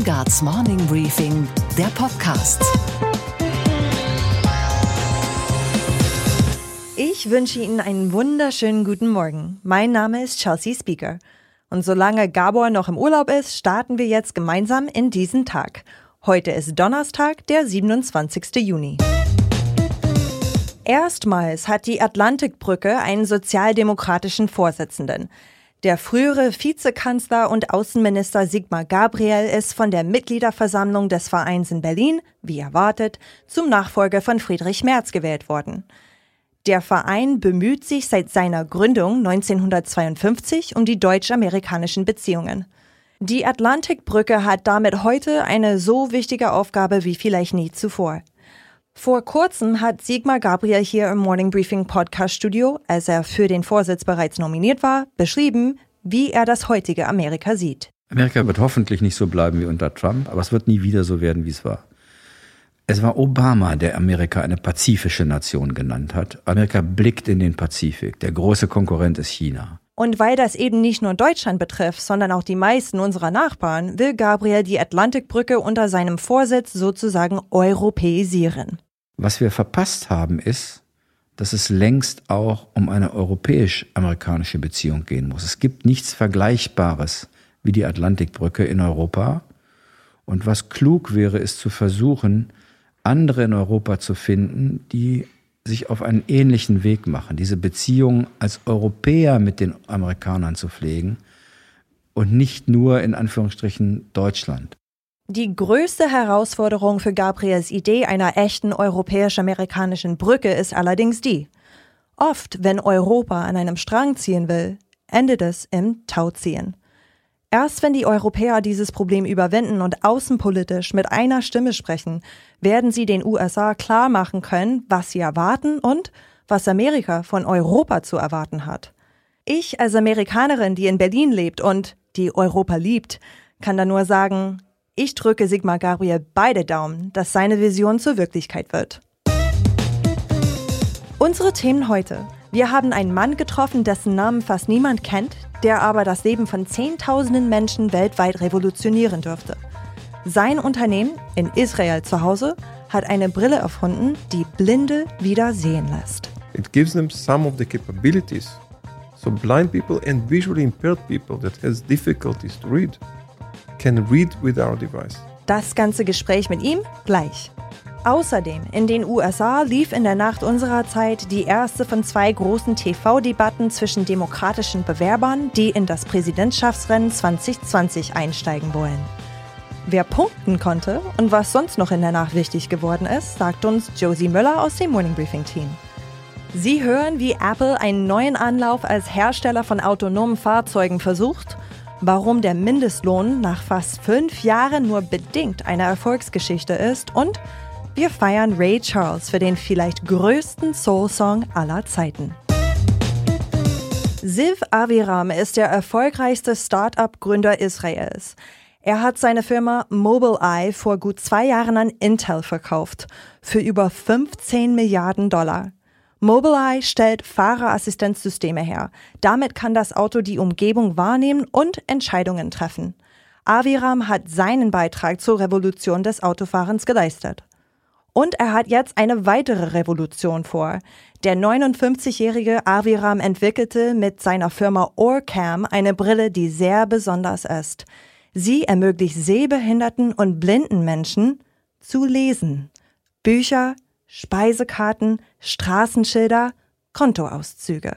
Steingarts Morning Briefing, der Podcast. Ich wünsche Ihnen einen wunderschönen guten Morgen. Mein Name ist Chelsea Speaker. Und solange Gabor noch im Urlaub ist, starten wir jetzt gemeinsam in diesen Tag. Heute ist Donnerstag, der 27. Juni. Erstmals hat die Atlantikbrücke einen sozialdemokratischen Vorsitzenden. Der frühere Vizekanzler und Außenminister Sigmar Gabriel ist von der Mitgliederversammlung des Vereins in Berlin, wie erwartet, zum Nachfolger von Friedrich Merz gewählt worden. Der Verein bemüht sich seit seiner Gründung 1952 um die deutsch-amerikanischen Beziehungen. Die Atlantikbrücke hat damit heute eine so wichtige Aufgabe wie vielleicht nie zuvor. Vor kurzem hat Sigmar Gabriel hier im Morning Briefing Podcast Studio, als er für den Vorsitz bereits nominiert war, beschrieben, wie er das heutige Amerika sieht. Amerika wird hoffentlich nicht so bleiben wie unter Trump, aber es wird nie wieder so werden, wie es war. Es war Obama, der Amerika eine pazifische Nation genannt hat. Amerika blickt in den Pazifik. Der große Konkurrent ist China. Und weil das eben nicht nur Deutschland betrifft, sondern auch die meisten unserer Nachbarn, will Gabriel die Atlantikbrücke unter seinem Vorsitz sozusagen europäisieren. Was wir verpasst haben, ist, dass es längst auch um eine europäisch-amerikanische Beziehung gehen muss. Es gibt nichts Vergleichbares wie die Atlantikbrücke in Europa. Und was klug wäre, ist zu versuchen, andere in Europa zu finden, die sich auf einen ähnlichen Weg machen, diese Beziehung als Europäer mit den Amerikanern zu pflegen und nicht nur in Anführungsstrichen Deutschland. Die größte Herausforderung für Gabriels Idee einer echten europäisch-amerikanischen Brücke ist allerdings die. Oft, wenn Europa an einem Strang ziehen will, endet es im Tauziehen. Erst wenn die Europäer dieses Problem überwinden und außenpolitisch mit einer Stimme sprechen, werden sie den USA klar machen können, was sie erwarten und was Amerika von Europa zu erwarten hat. Ich als Amerikanerin, die in Berlin lebt und die Europa liebt, kann da nur sagen, ich drücke Sigmar Gabriel beide Daumen, dass seine Vision zur Wirklichkeit wird. Unsere Themen heute. Wir haben einen Mann getroffen, dessen Namen fast niemand kennt, der aber das Leben von Zehntausenden Menschen weltweit revolutionieren dürfte. Sein Unternehmen in Israel zu Hause hat eine Brille erfunden, die Blinde wieder sehen lässt. It gives them some of the capabilities. So blind people and visually impaired people that has difficulties to read can read with our device. Das ganze Gespräch mit ihm gleich. Außerdem, in den USA lief in der Nacht unserer Zeit die erste von zwei großen TV-Debatten zwischen demokratischen Bewerbern, die in das Präsidentschaftsrennen 2020 einsteigen wollen. Wer punkten konnte und was sonst noch in der Nacht wichtig geworden ist, sagt uns Josie Müller aus dem Morning Briefing Team. Sie hören, wie Apple einen neuen Anlauf als Hersteller von autonomen Fahrzeugen versucht warum der Mindestlohn nach fast fünf Jahren nur bedingt eine Erfolgsgeschichte ist und wir feiern Ray Charles für den vielleicht größten Soul-Song aller Zeiten. Siv Aviram ist der erfolgreichste Start-up-Gründer Israels. Er hat seine Firma Mobileye vor gut zwei Jahren an Intel verkauft, für über 15 Milliarden Dollar. Mobileye stellt Fahrerassistenzsysteme her. Damit kann das Auto die Umgebung wahrnehmen und Entscheidungen treffen. Aviram hat seinen Beitrag zur Revolution des Autofahrens geleistet. Und er hat jetzt eine weitere Revolution vor. Der 59-jährige Aviram entwickelte mit seiner Firma Orcam eine Brille, die sehr besonders ist. Sie ermöglicht sehbehinderten und blinden Menschen zu lesen. Bücher, Speisekarten, Straßenschilder, Kontoauszüge.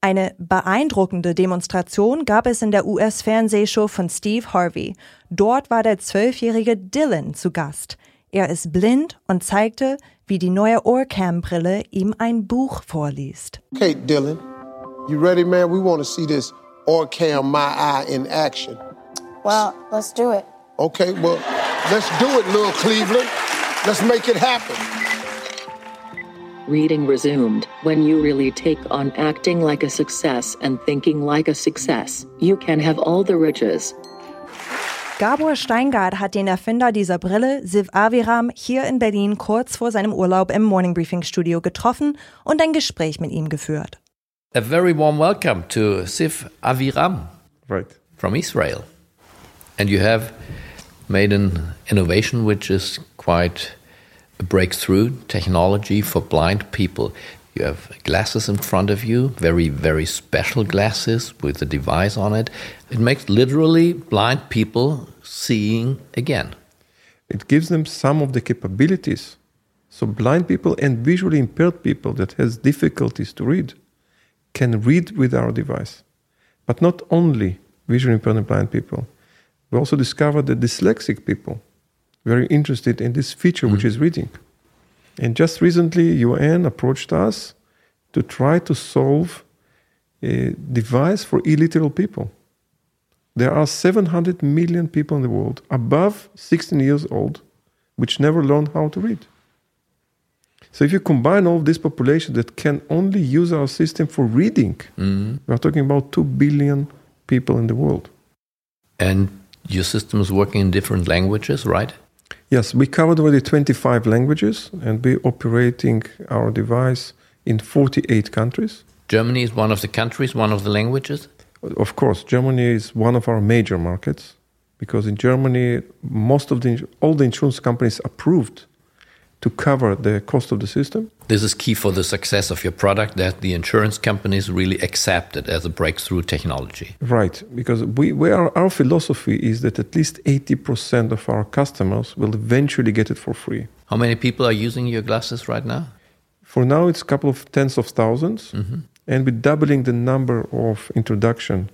Eine beeindruckende Demonstration gab es in der US-Fernsehshow von Steve Harvey. Dort war der zwölfjährige Dylan zu Gast. Er ist blind und zeigte, wie die neue Orcam-Brille ihm ein Buch vorliest. Okay, Dylan, you ready, man? We want to see this Orcam My Eye in action. Well, let's do it. Okay, well, let's do it, little Cleveland. Let's make it happen. Reading resumed. When you really take on acting like a success and thinking like a success, you can have all the riches. Gabor Steingart hat den Erfinder dieser Brille, Siv Aviram, hier in Berlin kurz vor seinem Urlaub im Morning Briefing Studio getroffen und ein Gespräch mit ihm geführt. A very warm welcome to Siv Aviram. Right. From Israel. And you have made an innovation which is quite a breakthrough technology for blind people. You have glasses in front of you, very, very special glasses with a device on it. It makes literally blind people seeing again. It gives them some of the capabilities. So blind people and visually impaired people that has difficulties to read can read with our device. But not only visually impaired and blind people. We also discovered that dyslexic people very interested in this feature, which mm-hmm. is reading. And just recently, UN approached us to try to solve a device for illiterate people. There are 700 million people in the world above 16 years old which never learned how to read. So if you combine all this population that can only use our system for reading, mm-hmm. we are talking about 2 billion people in the world. And your system is working in different languages, right? Yes, we covered already 25 languages and we're operating our device in 48 countries. Germany is one of the countries, one of the languages. Of course, Germany is one of our major markets because in Germany, most of the all the insurance companies approved to cover the cost of the system. This is key for the success of your product that the insurance companies really accept it as a breakthrough technology. Right, because we, we are, our philosophy is that at least 80% of our customers will eventually get it for free. How many people are using your glasses right now? For now, it's a couple of tens of 1000s and we're doubling the number of introduction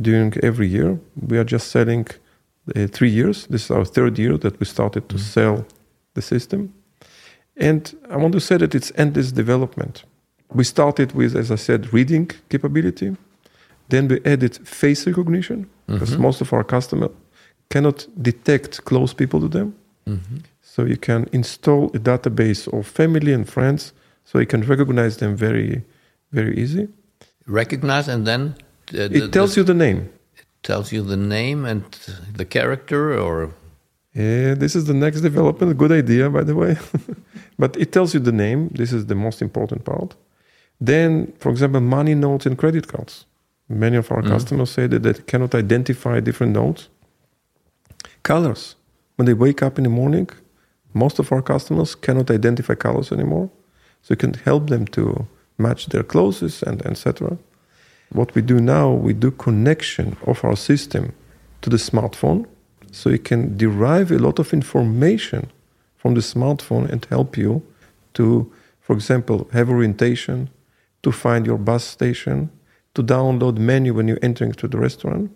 during every year. We are just selling uh, three years. This is our third year that we started to sell the system. And I want to say that it's endless development. We started with, as I said, reading capability. Then we added face recognition because most of our customers cannot detect close people to them. So you can install a database of family and friends so you can recognize them very, very easy. Recognize and then uh, the, It tells you the name. It tells you the name and the character or Yeah, this is the next development. Good idea, by the way. but it tells you the name. This is the most important part. Then, for example, money notes and credit cards. Many of our mm-hmm. customers say that they cannot identify different notes. Colors. When they wake up in the morning, most of our customers cannot identify colors anymore. So you can help them to match their clothes and etc. What we do now, we do connection of our system to the smartphone so you can derive a lot of information from the smartphone and help you to, for example, have orientation, to find your bus station, to download menu when you're entering to the restaurant.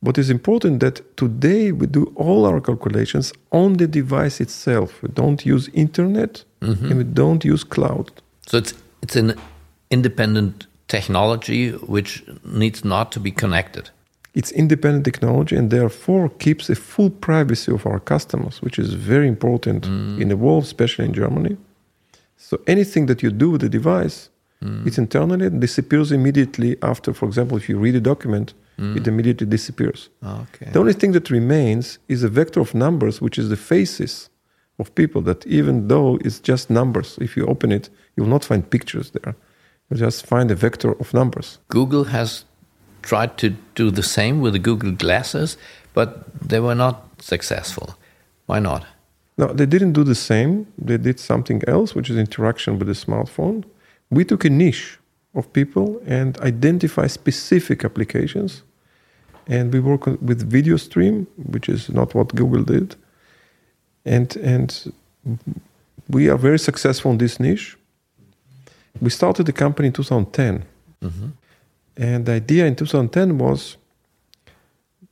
What is important that today we do all our calculations on the device itself. We don't use internet mm-hmm. and we don't use cloud. so it's it's an independent technology which needs not to be connected. It's independent technology and therefore keeps a full privacy of our customers, which is very important mm. in the world, especially in Germany. So anything that you do with the device, mm. it's internally and disappears immediately after, for example, if you read a document, mm. it immediately disappears. Ah, okay. The only thing that remains is a vector of numbers, which is the faces of people that even though it's just numbers, if you open it, you will not find pictures there. You just find a vector of numbers. Google has tried to do the same with the Google glasses, but they were not successful. Why not? No, they didn't do the same. They did something else, which is interaction with the smartphone. We took a niche of people and identify specific applications. And we work with video stream, which is not what Google did. And, and we are very successful in this niche. We started the company in 2010. Mm-hmm. And the idea in 2010 was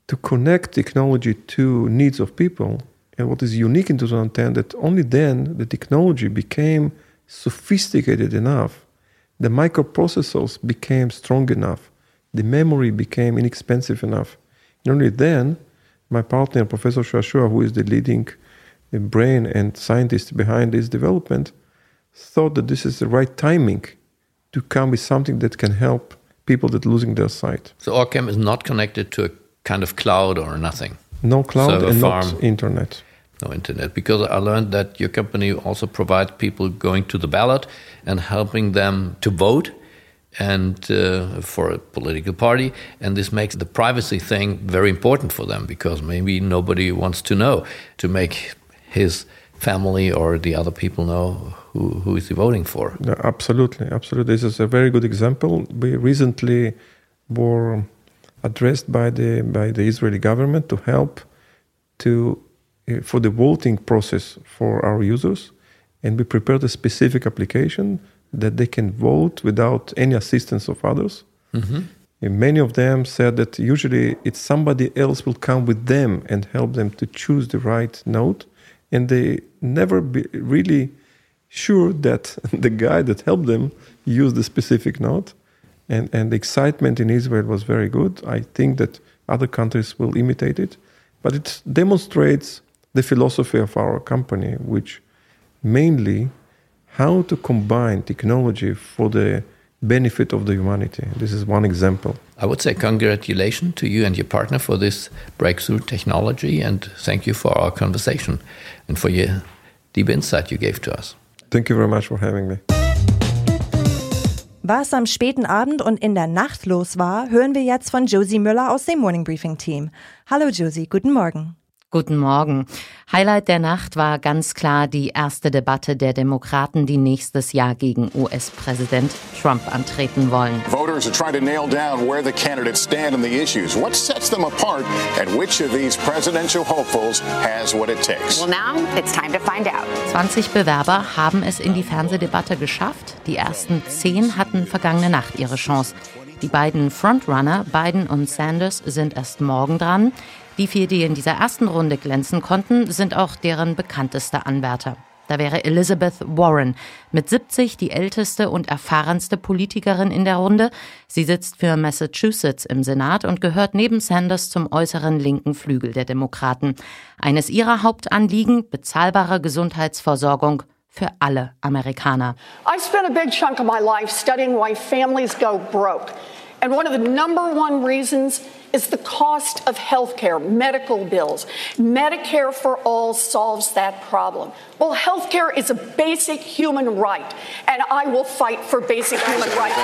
to connect technology to needs of people. And what is unique in 2010 that only then the technology became sophisticated enough, the microprocessors became strong enough, the memory became inexpensive enough. And only then, my partner, Professor Shashua, who is the leading uh, brain and scientist behind this development, thought that this is the right timing to come with something that can help people that losing their sight. So Orcam is not connected to a kind of cloud or nothing. No cloud Server and farm. not internet. No internet. Because I learned that your company also provides people going to the ballot and helping them to vote and uh, for a political party. And this makes the privacy thing very important for them because maybe nobody wants to know to make his family or the other people know who, who is he voting for. Yeah, absolutely, absolutely. This is a very good example. We recently were addressed by the by the Israeli government to help to uh, for the voting process for our users, and we prepared a specific application that they can vote without any assistance of others. Mm-hmm. And many of them said that usually it's somebody else will come with them and help them to choose the right note, and they never be really sure that the guy that helped them used the specific note. And, and the excitement in Israel was very good. I think that other countries will imitate it. But it demonstrates the philosophy of our company, which mainly how to combine technology for the benefit of the humanity. This is one example. I would say congratulations to you and your partner for this breakthrough technology and thank you for our conversation and for your deep insight you gave to us. Thank you very much for having me. Was am späten Abend und in der Nacht los war, hören wir jetzt von Josie Müller aus dem Morning Briefing Team. Hallo Josie, guten Morgen. Guten Morgen. Highlight der Nacht war ganz klar die erste Debatte der Demokraten, die nächstes Jahr gegen US-Präsident Trump antreten wollen. Voters are trying to nail down where the candidates stand on the issues. What sets them apart and which of these presidential hopefuls has what it takes? Well, now it's time to find out. 20 Bewerber haben es in die Fernsehdebatte geschafft. Die ersten zehn hatten vergangene Nacht ihre Chance. Die beiden Frontrunner, Biden und Sanders, sind erst morgen dran. Die vier, die in dieser ersten Runde glänzen konnten, sind auch deren bekannteste Anwärter. Da wäre Elizabeth Warren, mit 70 die älteste und erfahrenste Politikerin in der Runde. Sie sitzt für Massachusetts im Senat und gehört neben Sanders zum äußeren linken Flügel der Demokraten. Eines ihrer Hauptanliegen, bezahlbare Gesundheitsversorgung für alle Amerikaner. I spent a big chunk of my life studying why families go broke. And one of the number one reasons is the cost of health care, medical bills. Medicare for all solves that problem. Well, health care is a basic human right, and I will fight for basic human rights.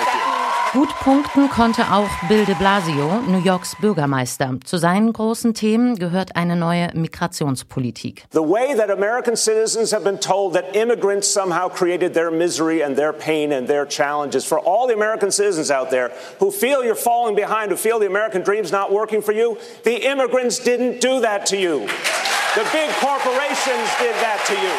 Gut punkten konnte auch Bill de Blasio, New Yorks Bürgermeister. Zu seinen großen Themen gehört eine neue Migrationspolitik. The way that American citizens have been told that immigrants somehow created their misery and their pain and their challenges for all the American citizens out there who feel you're falling behind, who feel the American dream's not working for you, the immigrants didn't do that to you. The big corporations did that to you.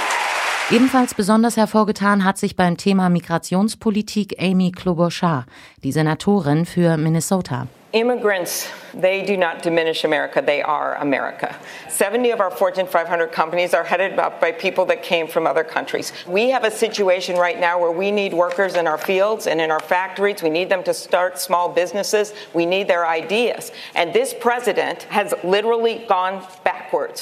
Ebenfalls besonders hervorgetan hat sich beim Thema Migrationspolitik Amy Klobuchar, die Senatorin für Minnesota. Immigrants, they do not diminish America, they are America. 70 of our Fortune 500 companies are headed up by people that came from other countries. We have a situation right now where we need workers in our fields and in our factories. We need them to start small businesses. We need their ideas. And this president has literally gone.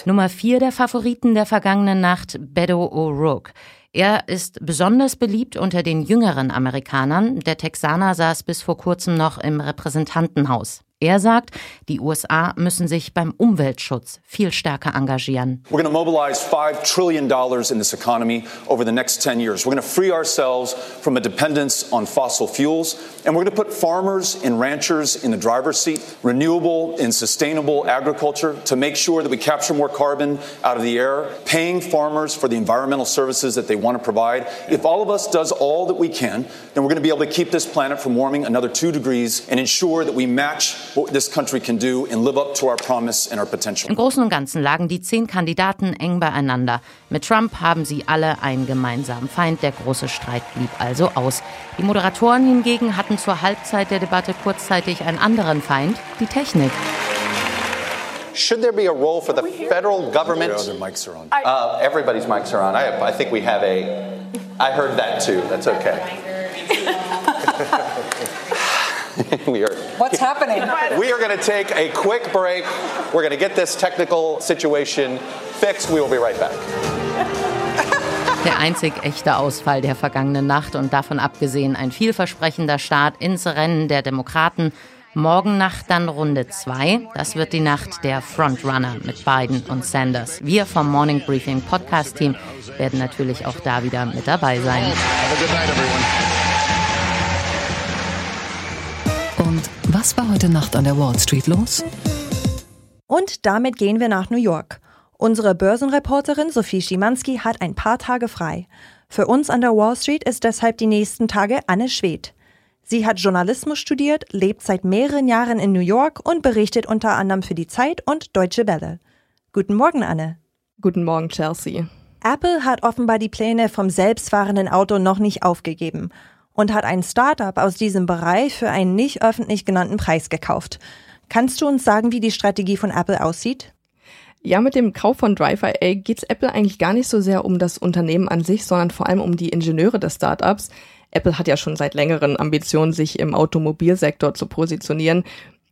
Nummer vier der Favoriten der vergangenen Nacht, Beto O'Rourke. Er ist besonders beliebt unter den jüngeren Amerikanern. Der Texaner saß bis vor kurzem noch im Repräsentantenhaus. Er sagt, die USA müssen sich beim Umweltschutz viel stärker engagieren. We're going to mobilize $5 trillion in this economy over the next 10 years. We're going to free ourselves from a dependence on fossil fuels, and we're going to put farmers and ranchers in the driver's seat, renewable and sustainable agriculture to make sure that we capture more carbon out of the air, paying farmers for the environmental services that they want to provide. If all of us does all that we can, then we're going to be able to keep this planet from warming another 2 degrees and ensure that we match what this country can do and live up to our promise and our potential. Im Großen und Ganzen lagen die zehn Kandidaten eng beieinander. Mit Trump haben sie alle einen gemeinsamen Feind. Der große Streit blieb also aus. Die Moderatoren hingegen hatten zur Halbzeit der Debatte kurzzeitig einen anderen Feind, die Technik. Should there be a role for the federal government? Mics are on. Uh, everybody's mics are on. I, I think we have a. I heard that too. That's okay. we are. What's happening? We are going to take a quick break. We're going to get this technical situation fixed. We will be right back. Der einzig echte Ausfall der vergangenen Nacht und davon abgesehen ein vielversprechender Start ins Rennen der Demokraten. Morgen Nacht dann Runde 2. Das wird die Nacht der Frontrunner mit Biden und Sanders. Wir vom Morning Briefing Podcast Team werden natürlich auch da wieder mit dabei sein. Have a good night, everyone. Was war heute Nacht an der Wall Street los? Und damit gehen wir nach New York. Unsere Börsenreporterin Sophie Schimanski hat ein paar Tage frei. Für uns an der Wall Street ist deshalb die nächsten Tage Anne Schwedt. Sie hat Journalismus studiert, lebt seit mehreren Jahren in New York und berichtet unter anderem für die Zeit und Deutsche Welle. Guten Morgen, Anne. Guten Morgen, Chelsea. Apple hat offenbar die Pläne vom selbstfahrenden Auto noch nicht aufgegeben und hat ein Startup aus diesem Bereich für einen nicht öffentlich genannten Preis gekauft. Kannst du uns sagen, wie die Strategie von Apple aussieht? Ja, mit dem Kauf von Drive.IA geht es Apple eigentlich gar nicht so sehr um das Unternehmen an sich, sondern vor allem um die Ingenieure des Startups. Apple hat ja schon seit längeren Ambitionen, sich im Automobilsektor zu positionieren.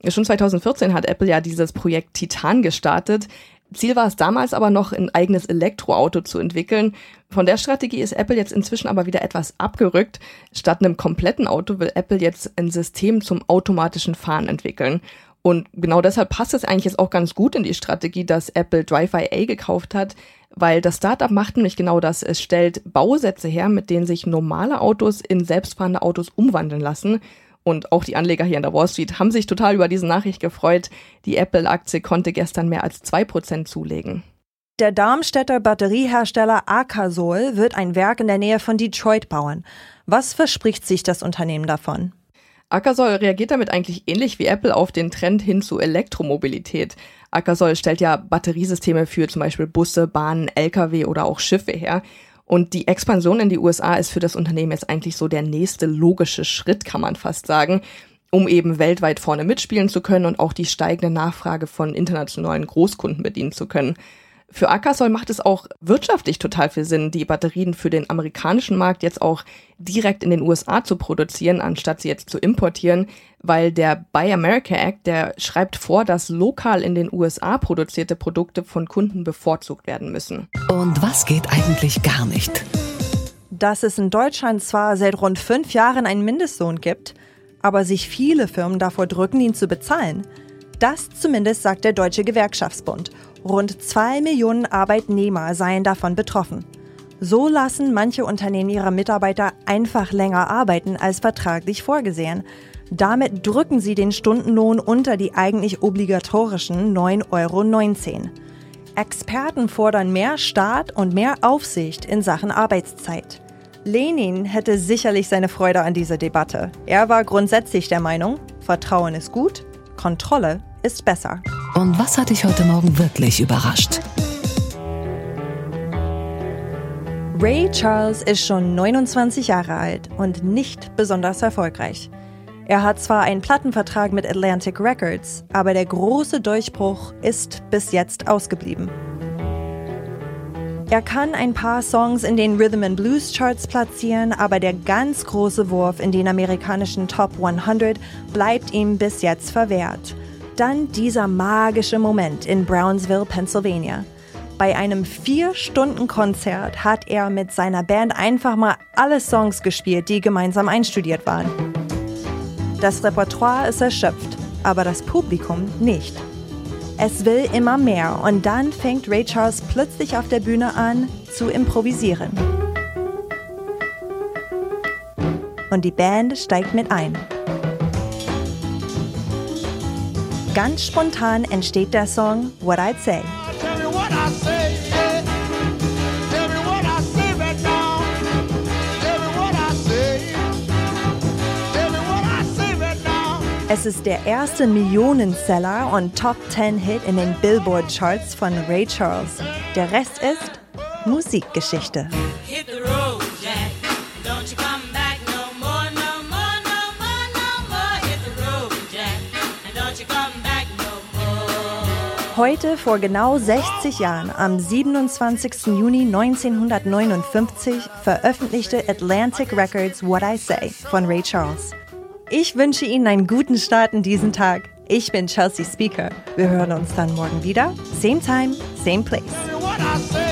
Schon 2014 hat Apple ja dieses Projekt Titan gestartet. Ziel war es damals aber noch, ein eigenes Elektroauto zu entwickeln. Von der Strategie ist Apple jetzt inzwischen aber wieder etwas abgerückt. Statt einem kompletten Auto will Apple jetzt ein System zum automatischen Fahren entwickeln. Und genau deshalb passt es eigentlich jetzt auch ganz gut in die Strategie, dass Apple Drive.IA gekauft hat, weil das Startup macht nämlich genau das. Es stellt Bausätze her, mit denen sich normale Autos in selbstfahrende Autos umwandeln lassen. Und auch die Anleger hier in der Wall Street haben sich total über diese Nachricht gefreut. Die Apple-Aktie konnte gestern mehr als zwei Prozent zulegen. Der Darmstädter Batteriehersteller Akasol wird ein Werk in der Nähe von Detroit bauen. Was verspricht sich das Unternehmen davon? Akasol reagiert damit eigentlich ähnlich wie Apple auf den Trend hin zu Elektromobilität. Akasol stellt ja Batteriesysteme für zum Beispiel Busse, Bahnen, Lkw oder auch Schiffe her. Und die Expansion in die USA ist für das Unternehmen jetzt eigentlich so der nächste logische Schritt, kann man fast sagen, um eben weltweit vorne mitspielen zu können und auch die steigende Nachfrage von internationalen Großkunden bedienen zu können. Für Akasol macht es auch wirtschaftlich total viel Sinn, die Batterien für den amerikanischen Markt jetzt auch direkt in den USA zu produzieren, anstatt sie jetzt zu importieren, weil der Buy America Act, der schreibt vor, dass lokal in den USA produzierte Produkte von Kunden bevorzugt werden müssen. Und was geht eigentlich gar nicht? Dass es in Deutschland zwar seit rund fünf Jahren einen Mindestlohn gibt, aber sich viele Firmen davor drücken, ihn zu bezahlen. Das zumindest sagt der Deutsche Gewerkschaftsbund. Rund zwei Millionen Arbeitnehmer seien davon betroffen. So lassen manche Unternehmen ihre Mitarbeiter einfach länger arbeiten als vertraglich vorgesehen. Damit drücken sie den Stundenlohn unter die eigentlich obligatorischen 9,19 Euro. Experten fordern mehr Staat und mehr Aufsicht in Sachen Arbeitszeit. Lenin hätte sicherlich seine Freude an dieser Debatte. Er war grundsätzlich der Meinung, Vertrauen ist gut, Kontrolle ist besser. Und was hat dich heute Morgen wirklich überrascht? Ray Charles ist schon 29 Jahre alt und nicht besonders erfolgreich. Er hat zwar einen Plattenvertrag mit Atlantic Records, aber der große Durchbruch ist bis jetzt ausgeblieben. Er kann ein paar Songs in den Rhythm and Blues Charts platzieren, aber der ganz große Wurf in den amerikanischen Top 100 bleibt ihm bis jetzt verwehrt. Dann dieser magische Moment in Brownsville, Pennsylvania. Bei einem Vier-Stunden-Konzert hat er mit seiner Band einfach mal alle Songs gespielt, die gemeinsam einstudiert waren. Das Repertoire ist erschöpft, aber das Publikum nicht. Es will immer mehr und dann fängt Ray Charles plötzlich auf der Bühne an zu improvisieren. Und die Band steigt mit ein. Ganz spontan entsteht der Song What I'd Say. Es ist der erste Millionenseller und Top 10 Hit in den Billboard Charts von Ray Charles. Der Rest ist Musikgeschichte. Heute vor genau 60 Jahren, am 27. Juni 1959, veröffentlichte Atlantic Records What I Say von Ray Charles. Ich wünsche Ihnen einen guten Start in diesen Tag. Ich bin Chelsea Speaker. Wir hören uns dann morgen wieder. Same time, same place.